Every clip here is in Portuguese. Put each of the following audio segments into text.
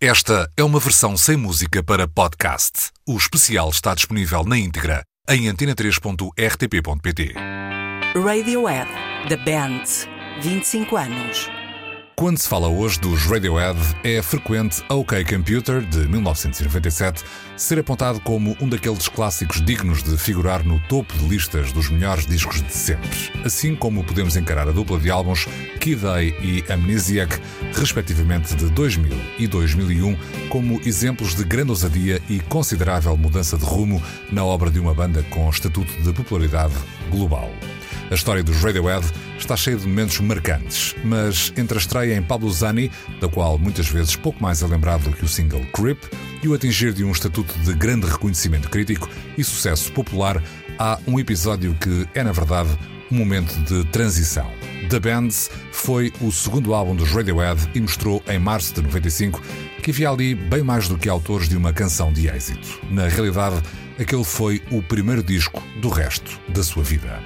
Esta é uma versão sem música para podcast. O especial está disponível na íntegra em antena3.rtp.pt. Radiohead, The Band, 25 anos. Quando se fala hoje dos Radiohead, é frequente OK Computer, de 1997, ser apontado como um daqueles clássicos dignos de figurar no topo de listas dos melhores discos de sempre. Assim como podemos encarar a dupla de álbuns Kid A e Amnesiac, respectivamente de 2000 e 2001, como exemplos de grande ousadia e considerável mudança de rumo na obra de uma banda com estatuto de popularidade global. A história dos Radiohead está cheia de momentos marcantes, mas entre a estreia em Pablo Zani, da qual muitas vezes pouco mais é lembrado do que o single Creep, e o atingir de um estatuto de grande reconhecimento crítico e sucesso popular, há um episódio que é, na verdade, um momento de transição. The Bands foi o segundo álbum dos Radiohead e mostrou em março de 95 que havia ali bem mais do que autores de uma canção de êxito. Na realidade, aquele foi o primeiro disco do resto da sua vida.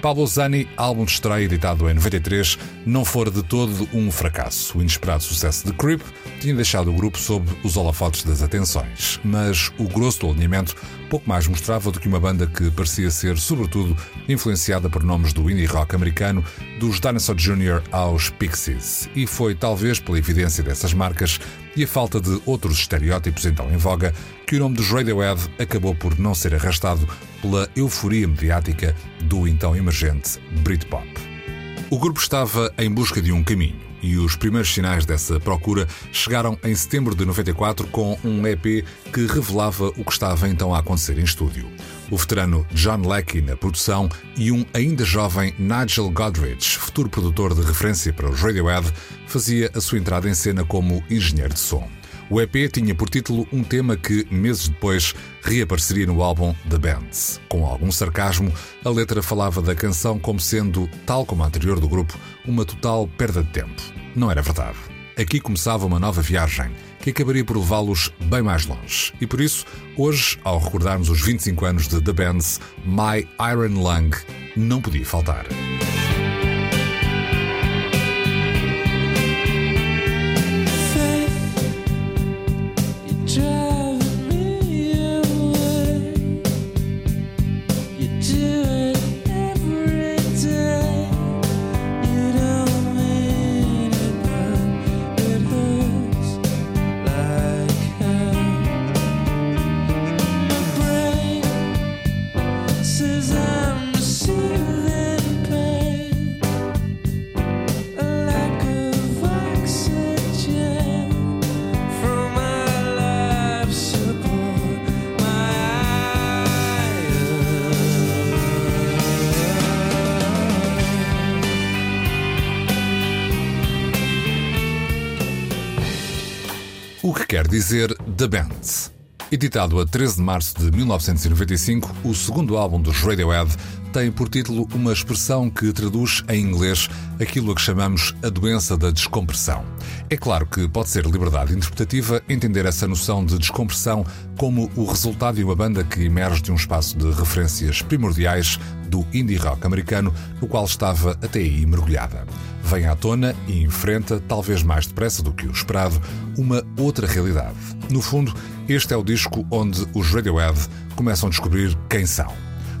Pablo Zani, álbum de estreia editado em 93, não fora de todo um fracasso. O inesperado sucesso de Creep tinha deixado o grupo sob os holofotes das atenções, mas o grosso do alinhamento pouco mais mostrava do que uma banda que parecia ser, sobretudo, influenciada por nomes do indie rock americano, dos Dinosaur Jr. aos Pixies. E foi talvez pela evidência dessas marcas e a falta de outros estereótipos então em voga que o nome dos Radiohead acabou por não ser arrastado pela euforia mediática do então emergente Britpop. O grupo estava em busca de um caminho e os primeiros sinais dessa procura chegaram em setembro de 94 com um EP que revelava o que estava então a acontecer em estúdio. O veterano John Leckie na produção e um ainda jovem Nigel Godrich, futuro produtor de referência para os Radiohead, fazia a sua entrada em cena como engenheiro de som. O EP tinha por título um tema que, meses depois, reapareceria no álbum The Bands. Com algum sarcasmo, a letra falava da canção como sendo, tal como a anterior do grupo, uma total perda de tempo. Não era verdade. Aqui começava uma nova viagem que acabaria por levá-los bem mais longe. E por isso, hoje, ao recordarmos os 25 anos de The Bands, My Iron Lung não podia faltar. Que quer dizer The Band? Editado a 13 de março de 1995, o segundo álbum dos Radiohead tem por título uma expressão que traduz em inglês aquilo a que chamamos a doença da descompressão. É claro que pode ser liberdade interpretativa entender essa noção de descompressão como o resultado de uma banda que emerge de um espaço de referências primordiais do indie rock americano, no qual estava até aí mergulhada. Vem à tona e enfrenta, talvez mais depressa do que o esperado, uma outra realidade. No fundo, este é o disco onde os Radiohead começam a descobrir quem são.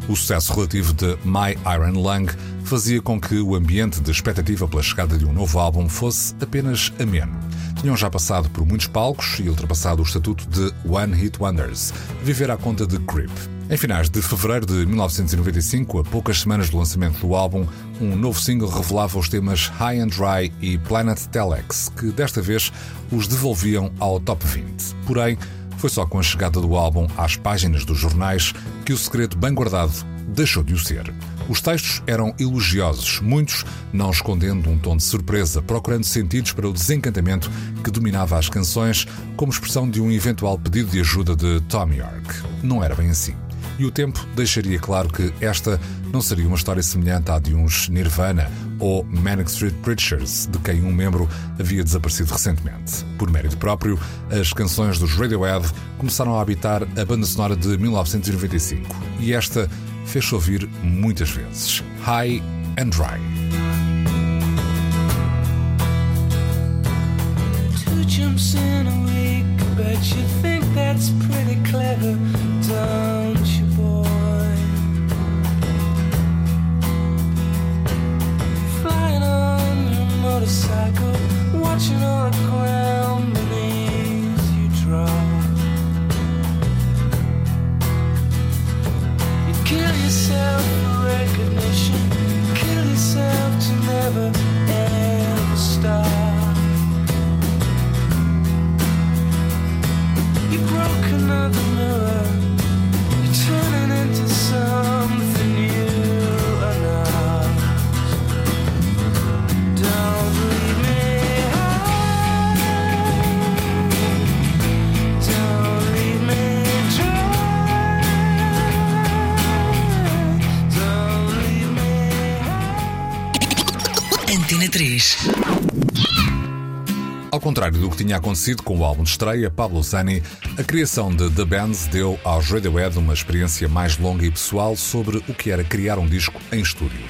O sucesso relativo de My Iron Lung fazia com que o ambiente de expectativa pela chegada de um novo álbum fosse apenas ameno. Tinham já passado por muitos palcos e ultrapassado o estatuto de One Hit Wonders, viver à conta de Creep. Em finais de fevereiro de 1995, a poucas semanas do lançamento do álbum, um novo single revelava os temas High and Dry e Planet Telex, que desta vez os devolviam ao top 20. Porém, foi só com a chegada do álbum às páginas dos jornais que o segredo bem guardado deixou de o ser. Os textos eram elogiosos, muitos não escondendo um tom de surpresa, procurando sentidos para o desencantamento que dominava as canções, como expressão de um eventual pedido de ajuda de Tom York. Não era bem assim. E o tempo deixaria claro que esta não seria uma história semelhante à de uns Nirvana ou Manic Street Preachers, de quem um membro havia desaparecido recentemente. Por mérito próprio, as canções dos Radiohead começaram a habitar a banda sonora de 1995 e esta fez-se ouvir muitas vezes. High and Dry. Contrário do que tinha acontecido com o álbum de estreia, Pablo Sani, a criação de The Bands deu aos Radiohead uma experiência mais longa e pessoal sobre o que era criar um disco em estúdio.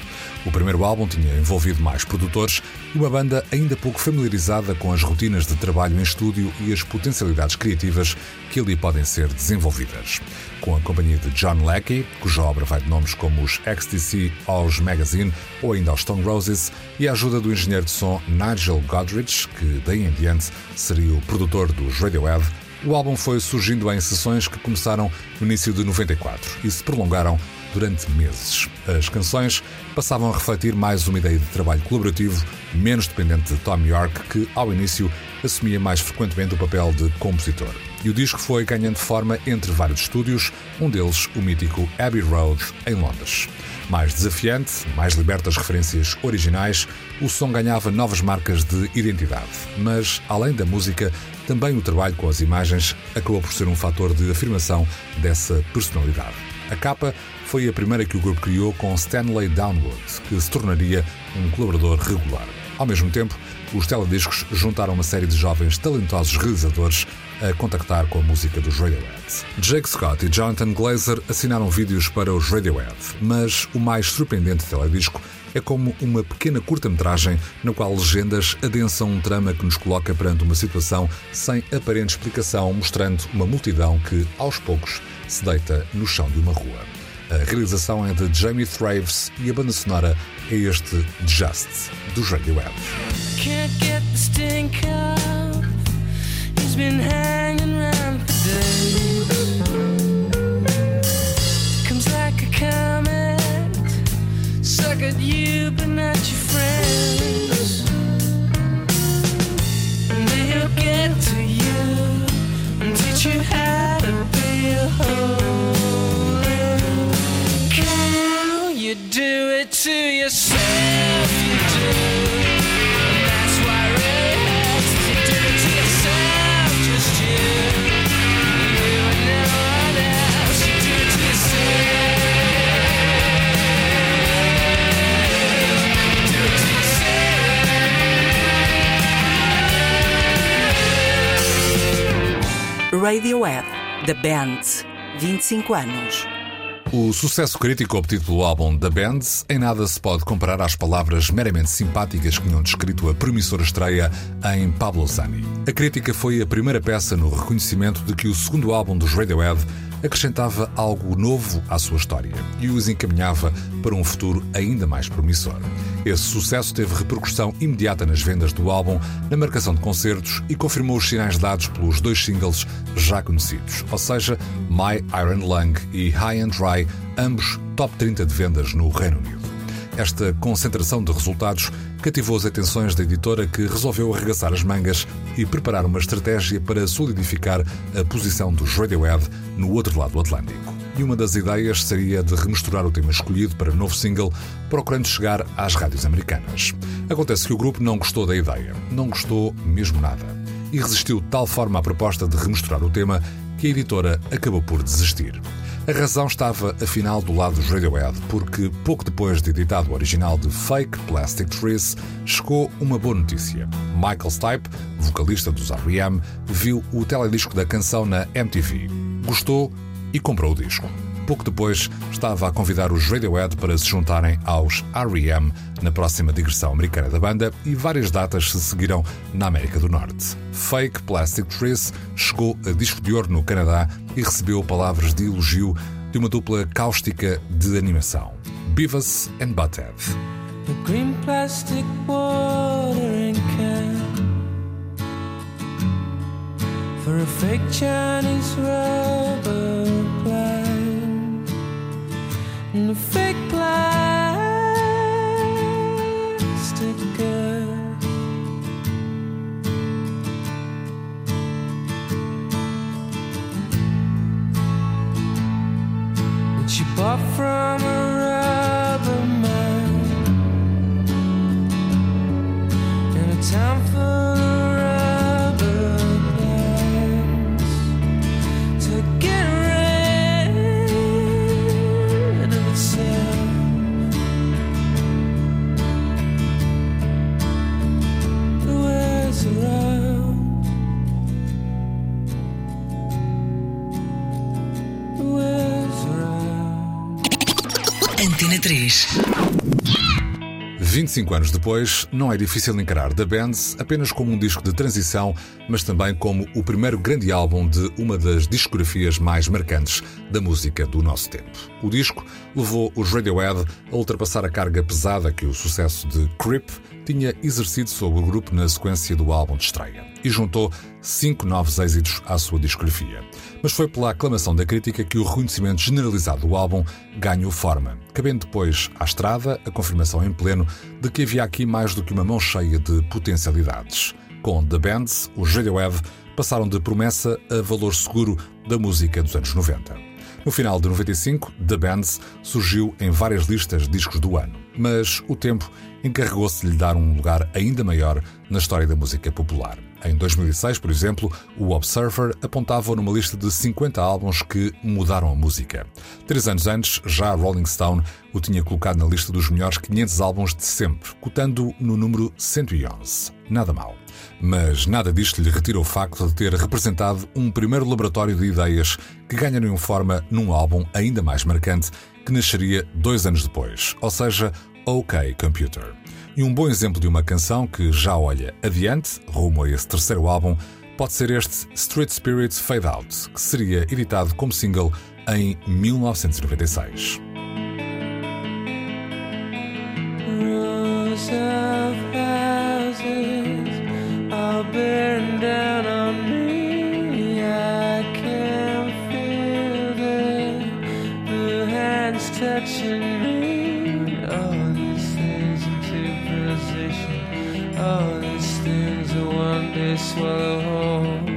O primeiro álbum tinha envolvido mais produtores e uma banda ainda pouco familiarizada com as rotinas de trabalho em estúdio e as potencialidades criativas que ali podem ser desenvolvidas. Com a companhia de John Leckie, cuja obra vai de nomes como os XTC aos Magazine ou ainda aos Stone Roses, e a ajuda do engenheiro de som Nigel Godrich, que daí em diante seria o produtor dos Radiohead, o álbum foi surgindo em sessões que começaram no início de 94 e se prolongaram durante meses. As canções passavam a refletir mais uma ideia de trabalho colaborativo, menos dependente de Tom York, que ao início assumia mais frequentemente o papel de compositor. E o disco foi ganhando forma entre vários estúdios, um deles o mítico Abbey Road, em Londres. Mais desafiante, mais liberto das referências originais, o som ganhava novas marcas de identidade. Mas, além da música, também o trabalho com as imagens acabou por ser um fator de afirmação dessa personalidade. A capa foi a primeira que o grupo criou com Stanley Downwood, que se tornaria um colaborador regular. Ao mesmo tempo, os telediscos juntaram uma série de jovens talentosos realizadores a contactar com a música dos Radiohead. Jake Scott e Jonathan Glazer assinaram vídeos para os Radiohead, mas o mais surpreendente teledisco é como uma pequena curta-metragem na qual legendas adensam um trama que nos coloca perante uma situação sem aparente explicação, mostrando uma multidão que, aos poucos, se deita no chão de uma rua. A realização é de Jamie Thraves e a banda sonora é este Just, dos Radiohead. Can't to yourself, you do. Radiohead, The Band, 25 anos. O sucesso crítico obtido pelo álbum The Bands em nada se pode comparar às palavras meramente simpáticas que tinham descrito a promissora estreia em Pablo Sani. A crítica foi a primeira peça no reconhecimento de que o segundo álbum dos Radiohead acrescentava algo novo à sua história e os encaminhava para um futuro ainda mais promissor. Esse sucesso teve repercussão imediata nas vendas do álbum, na marcação de concertos e confirmou os sinais dados pelos dois singles já conhecidos, ou seja, My Iron Lung e High and Dry, ambos top 30 de vendas no Reino Unido. Esta concentração de resultados cativou as atenções da editora que resolveu arregaçar as mangas e preparar uma estratégia para solidificar a posição dos Radiohead no outro lado do Atlântico. E uma das ideias seria de remisturar o tema escolhido para novo single, procurando chegar às rádios americanas. Acontece que o grupo não gostou da ideia, não gostou mesmo nada, e resistiu de tal forma à proposta de remisturar o tema que a editora acabou por desistir. A razão estava, afinal, do lado dos Radiohead, porque pouco depois de editado o original de Fake Plastic Trees, chegou uma boa notícia. Michael Stipe, vocalista dos R.E.M., viu o teledisco da canção na MTV. Gostou e comprou o disco. Pouco depois estava a convidar os Radiohead para se juntarem aos R.E.M. na próxima digressão americana da banda e várias datas se seguiram na América do Norte. Fake Plastic Trees chegou a disco de ouro no Canadá e recebeu palavras de elogio de uma dupla cáustica de animação, Beavis and Butthead. The green plastic watering can For a fake Chinese A fake plastic girl That she bought from a rubber man. In a town full 25 anos depois, não é difícil encarar The Bands apenas como um disco de transição, mas também como o primeiro grande álbum de uma das discografias mais marcantes da música do nosso tempo. O disco levou os Radiohead a ultrapassar a carga pesada que o sucesso de Creep tinha exercido sobre o grupo na sequência do álbum de estreia e juntou cinco novos êxitos à sua discografia. Mas foi pela aclamação da crítica que o reconhecimento generalizado do álbum ganhou forma, cabendo depois à estrada a confirmação em pleno de que havia aqui mais do que uma mão cheia de potencialidades. Com The Bands, os Radiohead passaram de promessa a valor seguro da música dos anos 90. No final de 95, The Bands surgiu em várias listas de discos do ano, mas o tempo encarregou-se de lhe dar um lugar ainda maior na história da música popular. Em 2006, por exemplo, o Observer apontava numa lista de 50 álbuns que mudaram a música. Três anos antes, já a Rolling Stone o tinha colocado na lista dos melhores 500 álbuns de sempre, cotando no número 111. Nada mal. Mas nada disto lhe retira o facto de ter representado um primeiro laboratório de ideias que ganharam forma num álbum ainda mais marcante que nasceria dois anos depois, ou seja, OK Computer. E um bom exemplo de uma canção que já olha adiante, rumo a esse terceiro álbum, pode ser este Street Spirit Fade Out, que seria editado como single em 1996. Touching me. All these things into position. All these things are one day swallow whole.